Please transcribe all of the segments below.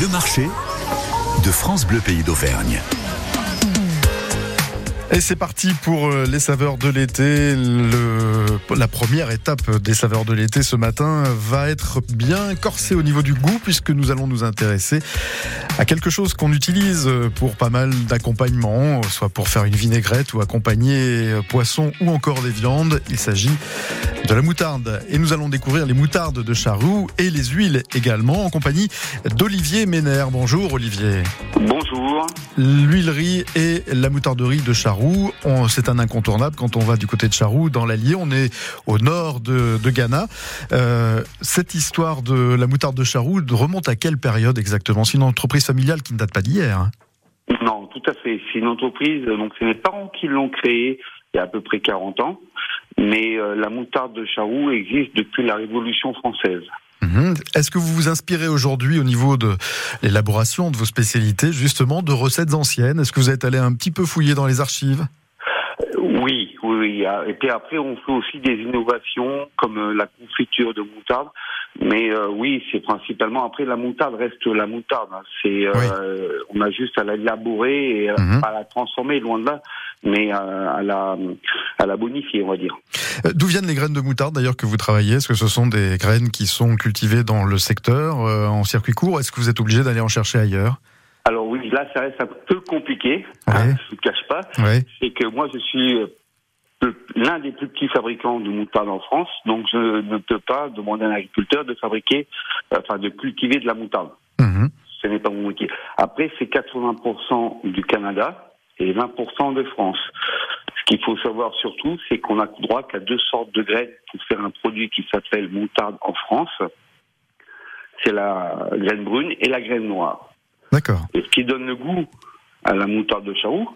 Le marché de France Bleu Pays d'Auvergne. Et c'est parti pour euh, les saveurs de l'été. La première étape des saveurs de l'été ce matin va être bien corsée au niveau du goût puisque nous allons nous intéresser à quelque chose qu'on utilise pour pas mal d'accompagnements, soit pour faire une vinaigrette ou accompagner poisson ou encore des viandes. Il s'agit de la moutarde. Et nous allons découvrir les moutardes de charroux et les huiles également en compagnie d'Olivier Ménère. Bonjour Olivier. Bonjour. L'huilerie et la moutarderie de Charroux, c'est un incontournable quand on va du côté de Charroux, dans l'Allier. On est au nord de, Ghana. Euh, cette histoire de la moutarde de Charroux remonte à quelle période exactement? C'est une entreprise familiale qui ne date pas d'hier. Non, tout à fait. C'est une entreprise, donc c'est mes parents qui l'ont créée il y a à peu près 40 ans. Mais euh, la moutarde de Charroux existe depuis la Révolution française. Mhm. Est-ce que vous vous inspirez aujourd'hui au niveau de l'élaboration de vos spécialités, justement, de recettes anciennes? Est-ce que vous êtes allé un petit peu fouiller dans les archives? Oui, oui, oui. Et puis après, on fait aussi des innovations comme euh, la confiture de moutarde. Mais euh, oui, c'est principalement après la moutarde reste la moutarde. Hein. C'est euh, on a juste à l'élaborer et mhm. à la transformer loin de là, mais à la à la bonifier, on va dire. D'où viennent les graines de moutarde d'ailleurs que vous travaillez? Est-ce que ce sont des graines qui sont cultivées dans le secteur en circuit court Est-ce que vous êtes obligé d'aller en chercher ailleurs? Alors oui, là ça reste un peu compliqué, hein, je ne cache pas. C'est que moi je suis l'un des plus petits fabricants de moutarde en France, donc je ne peux pas demander à un agriculteur de fabriquer, euh, enfin de cultiver de la moutarde. Mhm. Ce n'est pas mon métier. Après, c'est 80% du Canada et 20% de France. Ce qu'il faut savoir surtout, c'est qu'on a droit qu'à deux sortes de graines pour faire un produit qui s'appelle moutarde en France. C'est la graine brune et la graine noire. D'accord. Et ce qui donne le goût à la moutarde de Charroux,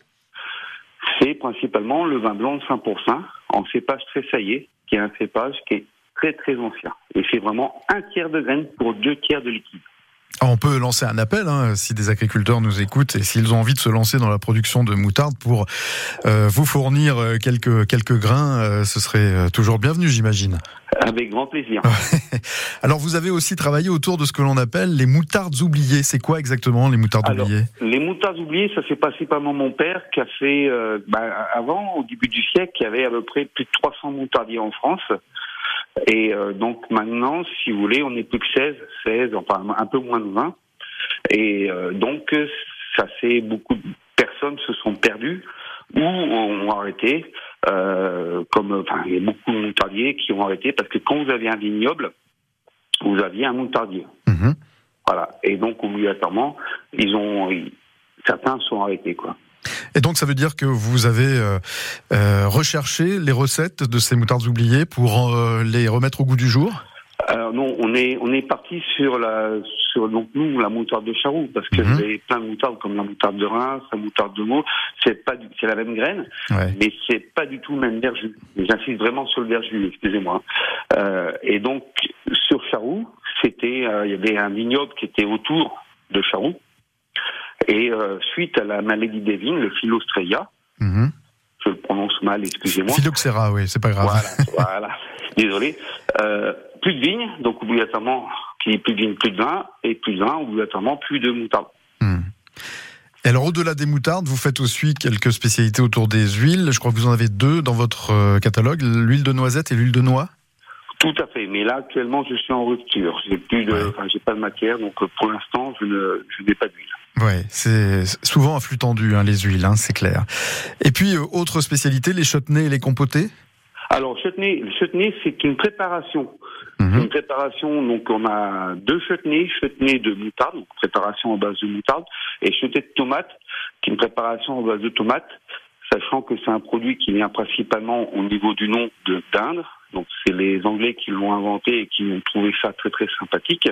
c'est principalement le vin blanc de 5% en cépage très saillé, qui est un cépage qui est très très ancien. Et c'est vraiment un tiers de graines pour deux tiers de liquide. Ah, on peut lancer un appel hein, si des agriculteurs nous écoutent et s'ils ont envie de se lancer dans la production de moutarde pour euh, vous fournir euh, quelques, quelques grains, euh, ce serait toujours bienvenu, j'imagine. Avec grand plaisir. Alors, vous avez aussi travaillé autour de ce que l'on appelle les moutardes oubliées. C'est quoi exactement les moutardes oubliées? Les moutardes oubliées, ça c'est principalement mon père qui a fait, ben, avant, au début du siècle, il y avait à peu près plus de 300 moutardiers en France. Et euh, donc maintenant, si vous voulez, on est plus que 16, 16, enfin un peu moins de 20. Et euh, donc, ça c'est beaucoup de personnes se sont perdues ou ont arrêté. Euh, comme enfin, il y a beaucoup de moutardiers qui ont arrêté parce que quand vous aviez un vignoble, vous aviez un moutardier. Mhm. Voilà. Et donc obligatoirement, ils ont certains sont arrêtés quoi. Et donc ça veut dire que vous avez euh, euh, recherché les recettes de ces moutardes oubliées pour euh, les remettre au goût du jour? Alors non, on est on est parti sur la sur donc nous la moutarde de Charroux parce y mhm. avait plein de moutardes comme la moutarde de Reims, la moutarde de Meaux, c'est pas c'est la même graine, mais c'est pas du tout le même verjus. J'insiste vraiment sur le verjus, excusez-moi. Euh, et donc sur Charroux, c'était il y avait un vignoble qui était autour de Charroux et euh, suite à la maladie des vignes, le Philostreia, mhm. je le prononce mal, excusez-moi. Phylloxera, oui, c'est pas grave. Voilà, voilà. désolé. Euh, plus de vignes, donc obligatoirement, qui plus de vignes, plus de vin, et plus de vin, obligatoirement plus de moutarde. Mhm. alors, au-delà des moutardes, vous faites aussi quelques spécialités autour des huiles. Je crois que vous en avez deux dans votre euh, catalogue, l'huile de noisette et l'huile de noix. Tout à fait. Mais là, actuellement, je suis en rupture. J'ai plus de, enfin, j'ai pas de matière, donc pour l'instant, je ne, je n'ai pas d'huile. Ouais, c'est souvent un flux tendu, hein, les huiles, hein, c'est clair. Et puis, euh, autre spécialité, les chutneys et les compotés Alors, chutney, chutney c'est une préparation. Mhm. Une préparation, donc on a deux chutneys, chutney de moutarde, donc préparation en base de moutarde, et chutney de tomate, qui est une préparation en base de tomate, sachant que c'est un produit qui vient principalement au niveau du nom de d'Inde, donc c'est les Anglais qui l'ont inventé et qui ont trouvé ça très très sympathique.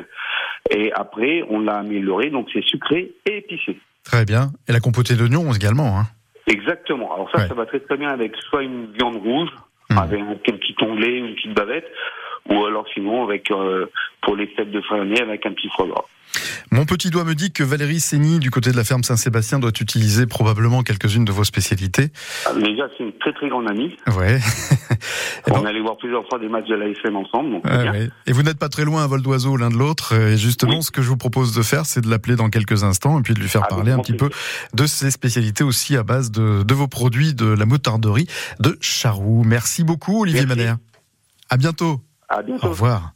Et après, on l'a amélioré, donc c'est sucré et épicé. Très bien. Et la compotée d'oignons également. Hein. Exactement. Alors ça, ça va très très bien avec soit une viande rouge, mmh. avec un, petit onglet, une petite bavette, ou alors sinon avec pour les fêtes de fin d'année avec un petit foie gras. Mon petit doigt me dit que Valérie Sény, du côté de la ferme Saint-Sébastien, doit utiliser probablement quelques-unes de vos spécialités. Ah, déjà, c'est une très très grande amie. Ouais. On allait voir plusieurs fois des matchs de l'ASM ensemble. Donc Et vous n'êtes pas très loin à vol d'oiseau l'un de l'autre. Et justement, ce que je vous propose de faire, c'est de l'appeler dans quelques instants et puis de lui faire ah, parler un petit peu de ses spécialités aussi à base de, de, vos produits de la moutarderie de Charroux. Merci beaucoup, Olivier Manère. À bientôt. À bientôt. Au revoir.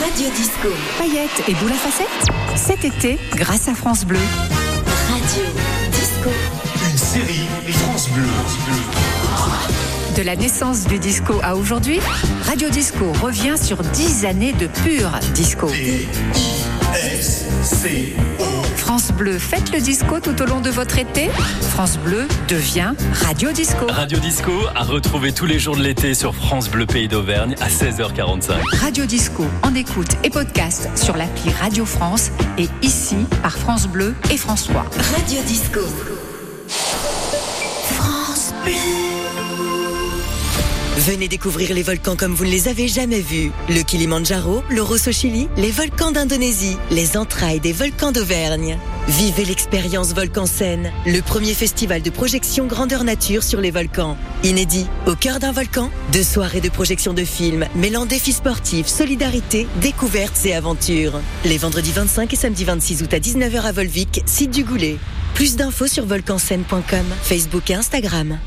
Radio Disco. Paillettes et boules à facettes. Cet été, grâce à France Bleu. Radio Disco. Une série France Bleu. De la naissance du disco à aujourd'hui, Radio Disco revient sur 10 années de pur disco. France Bleu, faites le disco tout au long de votre été. France Bleu devient Radio Disco. Radio Disco à retrouver tous les jours de l'été sur France Bleu Pays d'Auvergne à 16h45. Radio Disco en écoute et podcast sur l'appli Radio France et ici par France Bleu et France 3. Radio Disco. France Bleu. Venez découvrir les volcans comme vous ne les avez jamais vus. Le Kilimandjaro, le Rosso Chili, les volcans d'Indonésie, les entrailles des volcans d'Auvergne. Vivez l'expérience Volcan Scène, le premier festival de projection grandeur nature sur les volcans. Inédit, au cœur d'un volcan, deux soirées de projection de films mêlant défis sportifs, solidarité, découvertes et aventures. Les vendredis 25 et samedi 26 août à 19h à Volvic, site du Goulet. Plus d'infos sur volcanscène.com, Facebook et Instagram.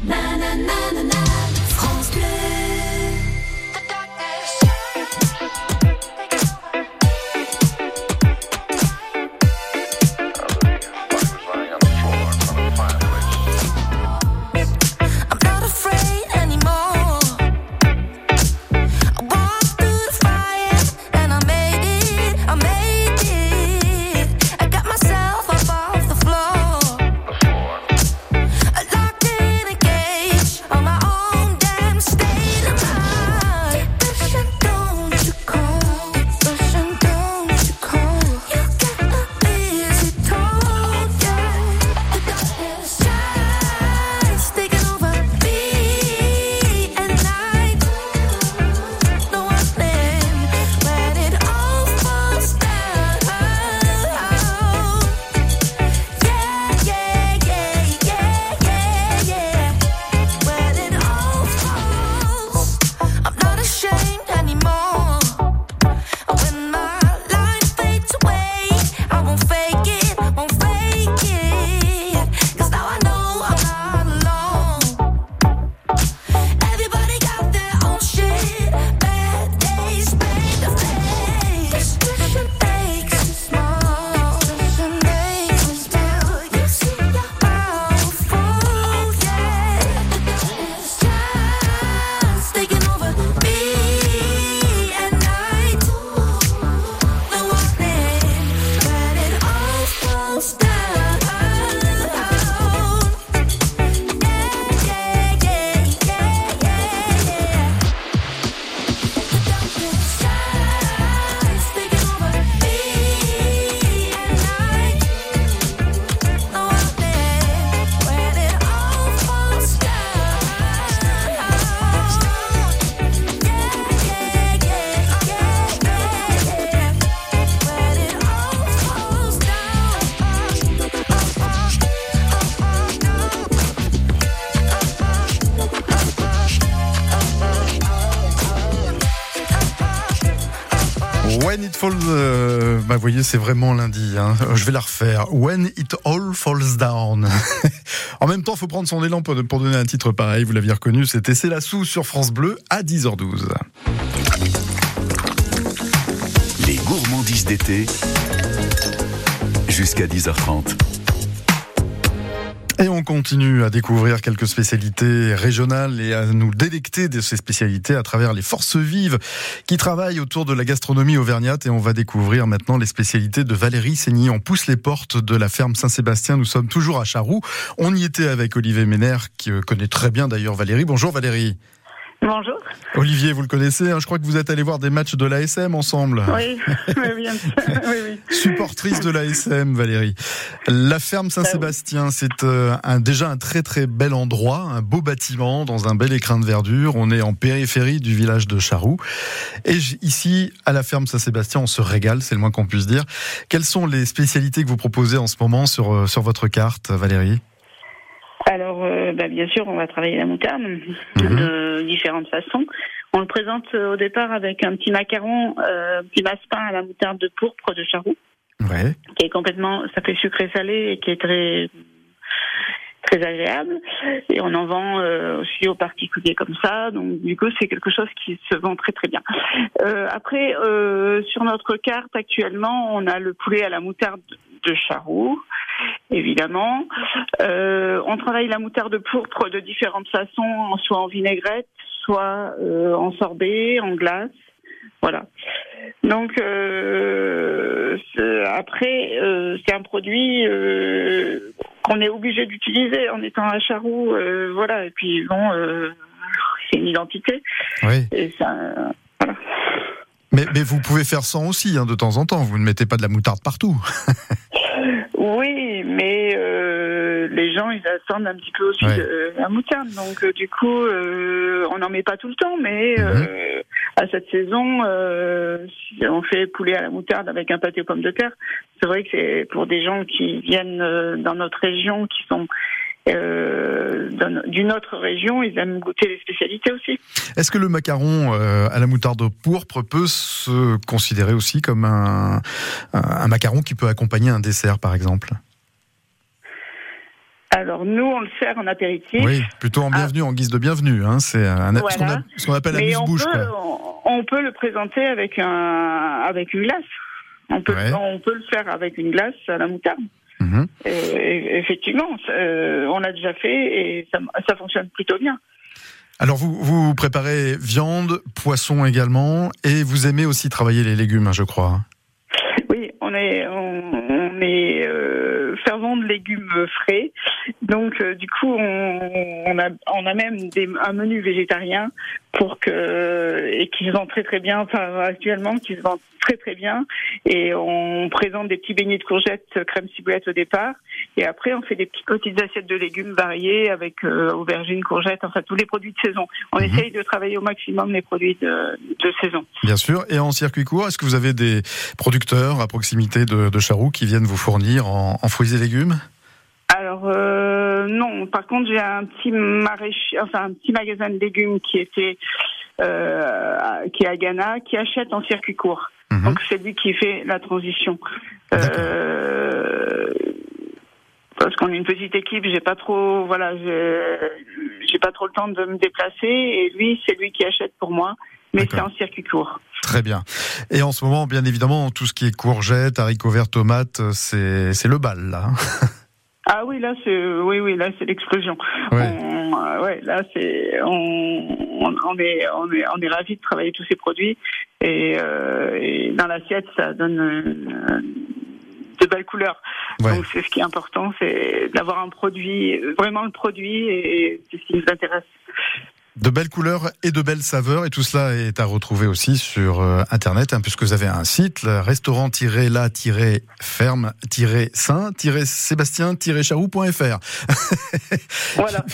Vous voyez, c'est vraiment lundi. Hein. Je vais la refaire. When it all falls down. en même temps, faut prendre son élan pour, donner un titre pareil. Vous l'aviez reconnu, c'était C'est la sous sur France Bleu à 10h12. Les gourmandises d'été jusqu'à 10h30. Et on continue à découvrir quelques spécialités régionales et à nous délecter de ces spécialités à travers les forces vives qui travaillent autour de la gastronomie auvergnate. Et on va découvrir maintenant les spécialités de Valérie Seigny. On pousse les portes de la ferme Saint-Sébastien. Nous sommes toujours à Charroux. On y était avec Olivier Ménère, qui connaît très bien d'ailleurs Valérie. Bonjour Valérie. Bonjour. Olivier, vous le connaissez, hein, je crois que vous êtes allé voir des matchs de l'ASM ensemble. Oui, oui, bien sûr. Oui, oui. Supportrice de l'ASM, Valérie. La ferme Saint-Sébastien, c'est euh, un, déjà un très très bel endroit, un beau bâtiment dans un bel écrin de verdure. On est en périphérie du village de Charroux. Et ici, à la ferme Saint-Sébastien, on se régale, c'est le moins qu'on puisse dire. Quelles sont les spécialités que vous proposez en ce moment sur, euh, sur votre carte, Valérie? Alors, euh, bah, bien sûr, on va travailler la moutarde Mhm. de différentes façons. On le présente euh, au départ avec un petit macaron, euh, petit masse-pain à la moutarde de pourpre de Charroux, Ouais. qui est complètement, ça fait sucré-salé et qui est très très agréable. Et on en vend euh, aussi aux particuliers comme ça. Donc, du coup, c'est quelque chose qui se vend très très bien. Après, sur notre carte actuellement, on a le poulet à la moutarde de Charroux, évidemment. Euh, on travaille la moutarde pourpre de différentes façons, soit en vinaigrette, soit euh, en sorbet, en glace. Voilà. Donc euh, après, euh, c'est un produit euh, qu'on est obligé d'utiliser en étant à Charroux. voilà. Et puis bon, c'est une identité. Oui. Et ça, voilà. Mais, mais vous pouvez faire sans aussi, hein, de temps en temps. Vous ne mettez pas de la moutarde partout. Oui, mais euh, les gens, ils attendent un petit peu aussi Ouais. de la moutarde. Donc, euh, du coup, euh, on n'en met pas tout le temps, mais Mhm. euh, à cette saison, euh, si on fait poulet à la moutarde avec un pâté aux pommes de terre. C'est vrai que c'est pour des gens qui viennent euh, dans notre région, qui sont d'une autre région, ils aiment goûter les spécialités aussi. Est-ce que le macaron euh, à la moutarde pourpre peut se considérer aussi comme un, macaron qui peut accompagner un dessert, par exemple? Alors, nous, on le sert en apéritif. Oui, plutôt en bienvenue, en guise de bienvenue. Hein, c'est ce qu'on appelle Mais on amuse-bouche. peut, quoi. on, on peut le présenter avec un avec une glace. On peut, Ouais. on peut le faire avec une glace à la moutarde. Mhm. Et, effectivement, euh, on l'a déjà fait et ça, ça fonctionne plutôt bien. Alors, vous, vous préparez viande, poisson également, et vous aimez aussi travailler les légumes, hein, je crois. Oui, on est on, on est euh, fervent de légumes frais, donc euh, du coup on, on a on a même des, un menu végétarien pour que et qui se vend très très bien, enfin actuellement qui se vend très très bien et on présente des petits beignets de courgettes euh, crème ciboulette au départ et après on fait des petites assiettes de légumes variés avec euh, aubergines, courgettes, enfin tous les produits de saison. On Mhm. essaye de travailler au maximum les produits de, de saison. Bien sûr. Et en circuit court, est-ce que vous avez des producteurs à proximité de, de Charroux qui viennent vous fournir en, en fruits et légumes? Alors euh, non, par contre j'ai un petit maraîcher, enfin un petit magasin de légumes qui était euh, qui est à Ghana, qui achète en circuit court. Mhm. Donc c'est lui qui fait la transition. Euh, parce qu'on est une petite équipe, j'ai pas trop, voilà, j'ai pas trop le temps de me déplacer et lui c'est lui qui achète pour moi, mais c'est en circuit court. Très bien. Et en ce moment, bien évidemment, tout ce qui est courgettes, haricots verts, tomates, c'est c'est le bal, là. Ah oui, là c'est oui oui là c'est l'explosion. Ouais. On- euh, ouais, là c'est on, on, est on est on est ravis de travailler tous ces produits et, euh, et dans l'assiette ça donne euh, de belles couleurs. Ouais. Donc c'est ce qui est important, c'est d'avoir un produit vraiment le produit et c'est ce qui nous intéresse. De belles couleurs et de belles saveurs, et tout cela est à retrouver aussi sur euh, Internet, hein, puisque vous avez un site, restaurant-la-ferme-saint-sébastien-charroux.fr. Voilà.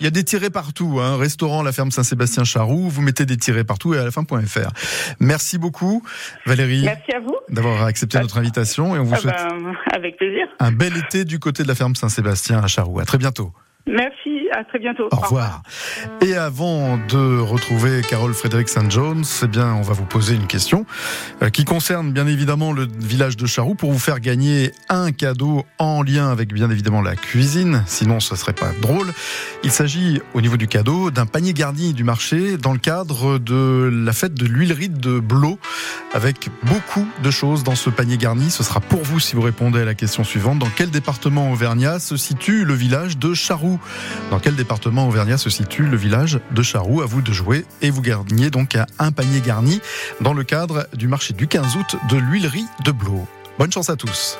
Il y a des tirets partout, hein, restaurant La Ferme Saint-Sébastien-Charroux, vous mettez des tirets partout et à la fin.fr. Merci beaucoup, Valérie, Merci à vous. d'avoir accepté notre invitation, et on vous Ah souhaite ben, avec plaisir. un bel été du côté de la Ferme Saint-Sébastien à Charroux. À très bientôt. Merci, à très bientôt. Au revoir. Et avant de retrouver Carole Frédéric St. Jones, eh bien, on va vous poser une question euh, qui concerne bien évidemment le village de Charroux pour vous faire gagner un cadeau en lien avec bien évidemment la cuisine. Sinon, ce serait pas drôle. Il s'agit au niveau du cadeau d'un panier garni du marché dans le cadre de la fête de l'huilerie de Blot avec beaucoup de choses dans ce panier garni. Ce sera pour vous si vous répondez à la question suivante. Dans quel département auvergnat se situe le village de Charroux? Dans quel département auvergnat se situe le village de Charroux? À vous de jouer et vous gagnez donc un panier garni dans le cadre du marché du 15 août de l'huilerie de Blot. Bonne chance à tous.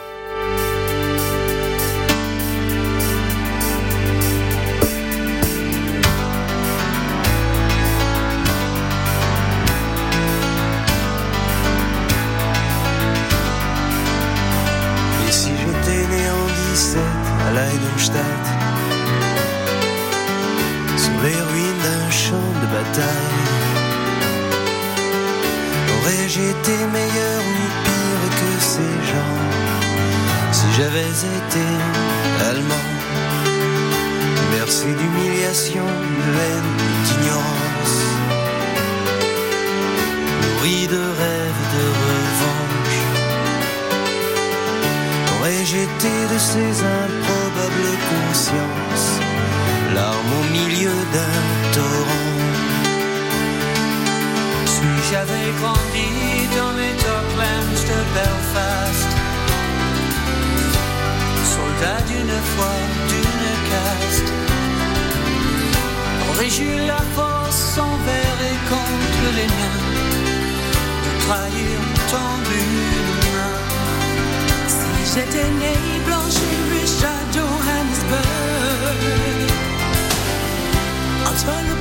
J'avais été allemand? Merci d'humiliation, de haine, d'ignorance, nourri de rêves de revanche. Aurais-je été de ces improbables consciences, larmes au milieu d'un torrent? Si j'avais grandi dans les docklands de Belfast, soldat d'une foi, d'une caste, aurais-je eu la force envers et contre les miens. De trahir ton main? Si j'étais né blanche et riche à Johannesburg, entre le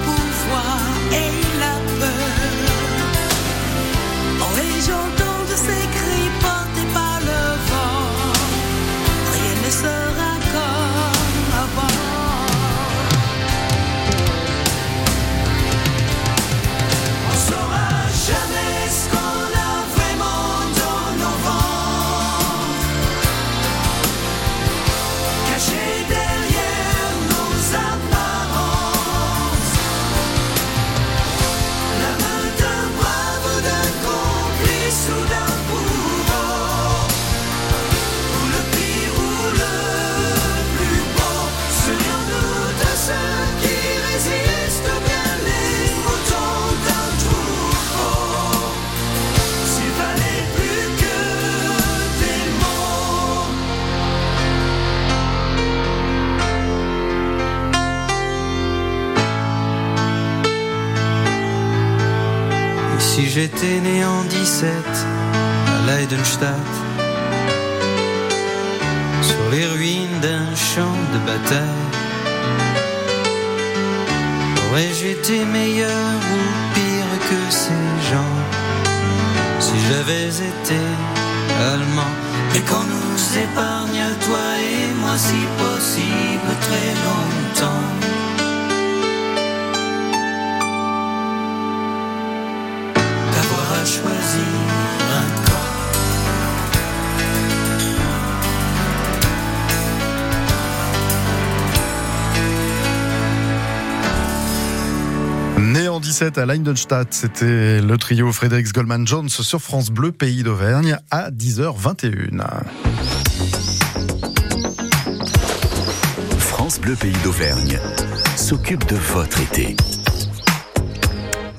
si j'étais né en 17 à Leidenstadt, sur les ruines d'un champ de bataille, aurais-je été meilleur ou pire que ces gens si j'avais été allemand? Et qu'on nous épargne, toi et moi, si possible, très longtemps. 17 à Leidenstadt, c'était le trio Frédéric Goldman Jones sur France Bleu, pays d'Auvergne, à 10h21. France Bleu Pays d'Auvergne s'occupe de votre été.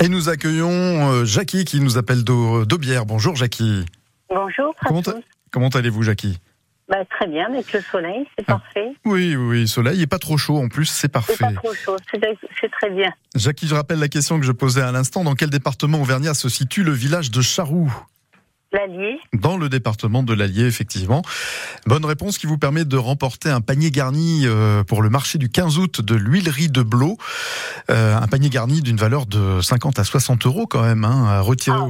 Et nous accueillons Jackie qui nous appelle d'Au- d'Aubière. Bonjour Jackie. Bonjour comment allez-vous Jackie Bah, très bien, avec le soleil, c'est Ah. parfait. Oui, oui, soleil et pas trop chaud en plus, c'est parfait. pas trop chaud, c'est c'est très bien. Jackie, je rappelle la question que je posais à l'instant. Dans quel département auvergnat se situe le village de Charroux? L'Allier, Dans le département de l'Allier, effectivement. Bonne réponse qui vous permet de remporter un panier garni euh, pour le marché du 15 août de l'huilerie de Blot. Euh, un panier garni d'une valeur de 50 à 60 euros quand même, hein, à retirer Ah,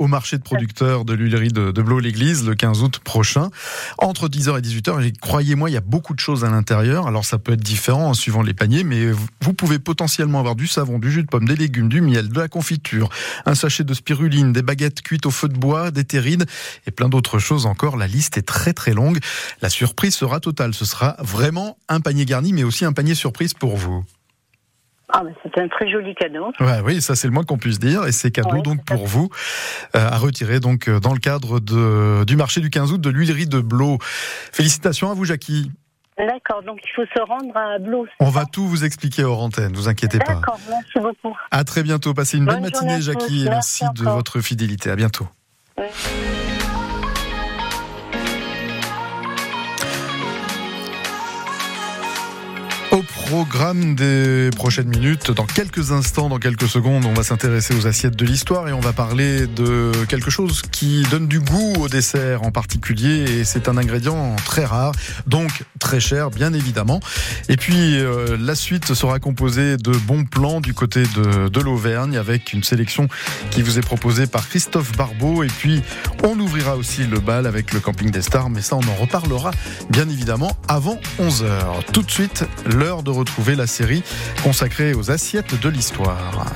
au, marché de producteurs de l'huilerie de, de Blot-l'Église le 15 août prochain. Entre 10h et 18h, et croyez-moi, il y a beaucoup de choses à l'intérieur. Alors ça peut être différent en suivant les paniers, mais vous- vous pouvez potentiellement avoir du savon, du jus de pomme, des légumes, du miel, de la confiture, un sachet de spiruline, des baguettes cuites au feu de bois, des terrines et plein d'autres choses encore. La liste est très très longue. La surprise sera totale. Ce sera vraiment un panier garni, mais aussi un panier surprise pour vous. ah, c'est un très joli cadeau. Ouais, oui, ça c'est le moins qu'on puisse dire. Et c'est cadeau Ouais, donc pour vous euh, à retirer donc euh, dans le cadre de, du marché du 15 août de l'huilerie de Blot. Félicitations à vous, Jackie. D'accord, donc il faut se rendre à Blos. On va tout vous expliquer hors antenne, vous inquiétez pas. D'accord, merci beaucoup. À très bientôt. Passez une Bonne matinée. Jackie, et Merci merci de votre fidélité. À bientôt. Au programme des prochaines minutes. Dans quelques instants, dans quelques secondes, on va s'intéresser aux assiettes de l'histoire et on va parler de quelque chose qui donne du goût au dessert en particulier et c'est un ingrédient très rare, donc très cher bien évidemment. Et puis euh, la suite sera composée de bons plans du côté de, de l'Auvergne avec une sélection qui vous est proposée par Christophe Barbeau et puis on ouvrira aussi le bal avec le camping des stars mais ça on en reparlera bien évidemment avant 11h. Tout de suite, l'heure de retrouver la série consacrée aux assiettes de l'histoire.